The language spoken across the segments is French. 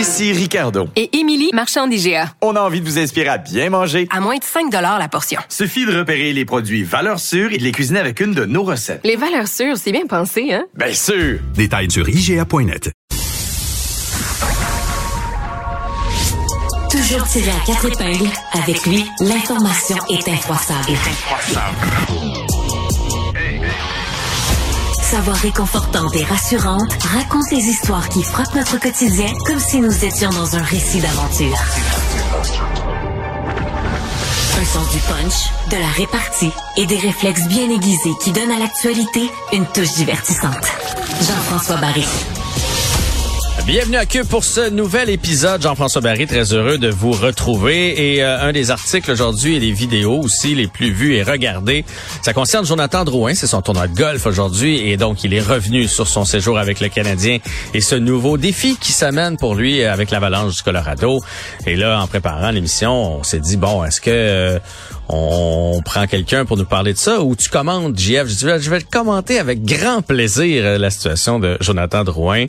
Ici Ricardo. Et Émilie, marchand d'IGA. On a envie de vous inspirer à bien manger. À moins de 5 la portion. Suffit de repérer les produits valeurs sûres et de les cuisiner avec une de nos recettes. Les valeurs sûres, c'est bien pensé, hein? Bien sûr! Détails sur IGA.net. Toujours tiré à quatre épingles, avec lui, l'information est infroissable. Sa voix réconfortante et rassurante raconte les histoires qui frappent notre quotidien comme si nous étions dans un récit d'aventure. Un sens du punch, de la répartie et des réflexes bien aiguisés qui donnent à l'actualité une touche divertissante. Jean-François Barry. Bienvenue à Cube pour ce nouvel épisode. Jean-François Barry, très heureux de vous retrouver. Et euh, un des articles aujourd'hui et les vidéos aussi les plus vus et regardés, ça concerne Jonathan Drouin. C'est son tournoi de golf aujourd'hui et donc il est revenu sur son séjour avec le Canadien et ce nouveau défi qui s'amène pour lui avec l'Avalanche du Colorado. Et là, en préparant l'émission, on s'est dit, bon, est-ce que... euh, on prend quelqu'un pour nous parler de ça ou tu commandes, JF? Je dis, je vais commenter avec grand plaisir euh, la situation de Jonathan Drouin,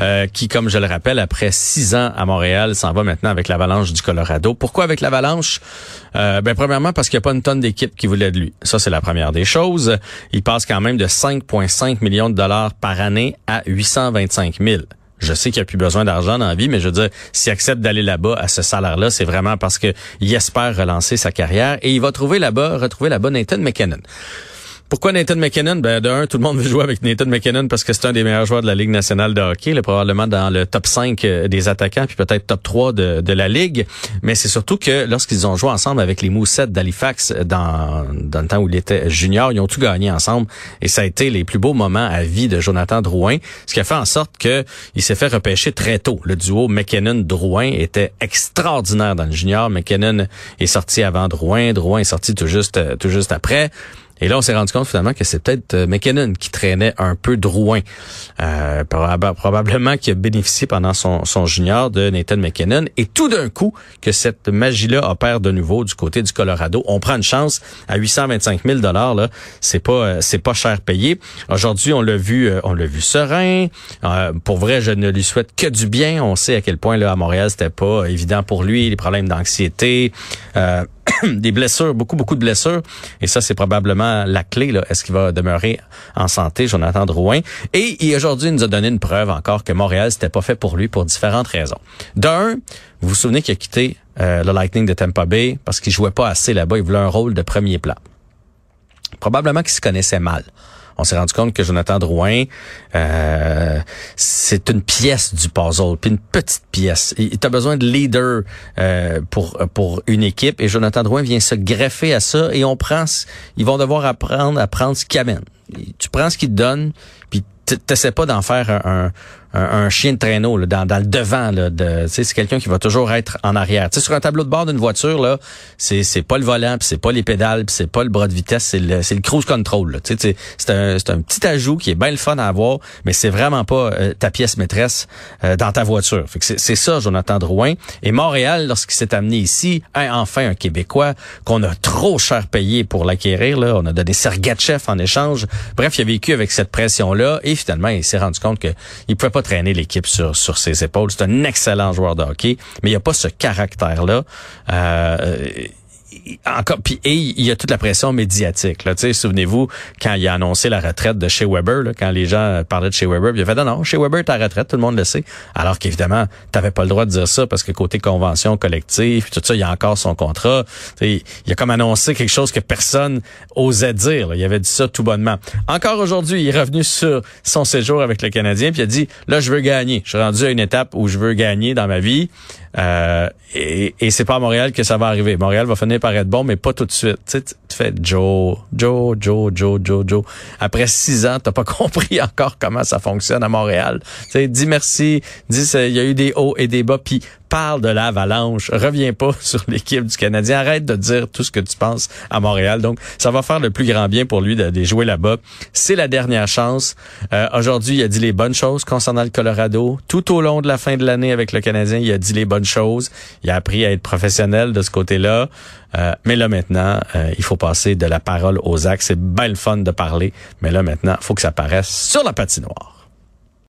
euh, qui, comme je le rappelle, après six ans à Montréal, s'en va maintenant avec l'Avalanche du Colorado. Pourquoi avec l'Avalanche? Euh, ben, premièrement, parce qu'il n'y a pas une tonne d'équipe qui voulait de lui. Ça, c'est la première des choses. Il passe quand même de 5,5 millions de dollars par année à 825 000. Je sais qu'il n'y a plus besoin d'argent dans la vie, mais je veux dire, s'il accepte d'aller là-bas à ce salaire-là, c'est vraiment parce que il espère relancer sa carrière et il va trouver là-bas, retrouver là-bas Nathan McKinnon. Pourquoi Nathan McKinnon? Ben, de un, tout le monde veut jouer avec Nathan McKinnon parce que c'est un des meilleurs joueurs de la Ligue nationale de hockey, là, probablement dans le top 5 euh, des attaquants, puis peut-être top 3 de, la Ligue. Mais c'est surtout que lorsqu'ils ont joué ensemble avec les Moussettes d'Halifax dans, dans le temps où il était junior, ils ont tout gagné ensemble. Et ça a été les plus beaux moments à vie de Jonathan Drouin, ce qui a fait en sorte que il s'est fait repêcher très tôt. Le duo McKinnon-Drouin était extraordinaire dans le junior. McKinnon est sorti avant Drouin, Drouin est sorti tout juste, euh, tout juste après. Et là, on s'est rendu compte finalement que c'est peut-être euh, McKinnon qui traînait un peu Drouin. Euh, probab- probablement qu'il a bénéficié pendant son, son junior de Nathan McKinnon. Et tout d'un coup, que cette magie-là opère de nouveau du côté du Colorado. On prend une chance à 825 000 là. C'est pas euh, c'est pas cher payé. Aujourd'hui, on l'a vu euh, on l'a vu serein. Euh, pour vrai, je ne lui souhaite que du bien. On sait à quel point là à Montréal, c'était pas évident pour lui, les problèmes d'anxiété. Euh, des blessures, beaucoup, beaucoup de blessures. Et ça, c'est probablement la clé. Est-ce qu'il va demeurer en santé, Jonathan Drouin? Et aujourd'hui, il nous a donné une preuve encore que Montréal, c'était pas fait pour lui pour différentes raisons. D'un, vous vous souvenez qu'il a quitté euh, le Lightning de Tampa Bay parce qu'il jouait pas assez là-bas. Il voulait un rôle de premier plan. Probablement qu'il se connaissait mal. On s'est rendu compte que Jonathan Drouin, euh, c'est une pièce du puzzle, puis une petite pièce. Il a besoin de leader euh, pour pour une équipe, et Jonathan Drouin vient se greffer à ça, et on prend, ils vont devoir apprendre à prendre ce qu'il amène. Tu prends ce qu'il te donne, puis t'essaies pas d'en faire un, un, un- chien de traîneau là, dans, dans le devant. Là, de, c'est quelqu'un qui va toujours être en arrière. Tu sais, sur un tableau de bord d'une voiture, là, c'est c'est pas le volant, puis c'est pas les pédales, puis c'est pas le bras de vitesse, c'est le c'est le cruise control. c'est- un c'est un petit ajout qui est bien le fun à avoir, mais c'est vraiment pas euh, ta pièce maîtresse euh, dans ta voiture. Fait que c'est c'est ça, Jonathan Drouin. Et Montréal, lorsqu'il s'est amené ici, un, enfin un Québécois qu'on a trop cher payé pour l'acquérir. Là, on a donné Sergachev en échange. Bref, il a vécu avec cette pression là, et finalement, il s'est rendu compte que il pouvait pas traîner l'équipe sur sur ses épaules. C'est un excellent joueur de hockey, mais il a pas ce caractère là. Euh, encore, puis et il y a toute la pression médiatique. Là, souvenez-vous quand il a annoncé la retraite de chez Weber, là, quand les gens parlaient de chez Weber, il a fait non, non, chez Weber ta retraite, tout le monde le sait. Alors qu'évidemment, t'avais pas le droit de dire ça parce que côté convention collective, tout ça, il y a encore son contrat. T'sais, il a comme annoncé quelque chose que personne osait dire. Il avait dit ça tout bonnement. Encore aujourd'hui, il est revenu sur son séjour avec le Canadien, puis il a dit là, je veux gagner. Je suis rendu à une étape où je veux gagner dans ma vie. Euh, et, et c'est pas à Montréal que ça va arriver. Montréal va finir par être bon, mais pas tout de suite. Tu, fais Joe, Joe, Joe, Joe, Joe, Joe. Après six ans, t'as pas compris encore comment ça fonctionne à Montréal. Tu sais, dis merci, dis il y a eu des hauts et des bas, puis parle de l'avalanche. Reviens pas sur l'équipe du Canadien. Arrête de dire tout ce que tu penses à Montréal. Donc, ça va faire le plus grand bien pour lui de, jouer là-bas. C'est la dernière chance. Euh, aujourd'hui, il a dit les bonnes choses concernant le Colorado. Tout au long de la fin de l'année avec le Canadien, il a dit les bonnes choses. Il a appris à être professionnel de ce côté-là. Euh, mais là maintenant, euh, il faut passer de la parole aux actes. C'est bien le fun de parler, mais là maintenant, faut que ça paraisse sur la patinoire.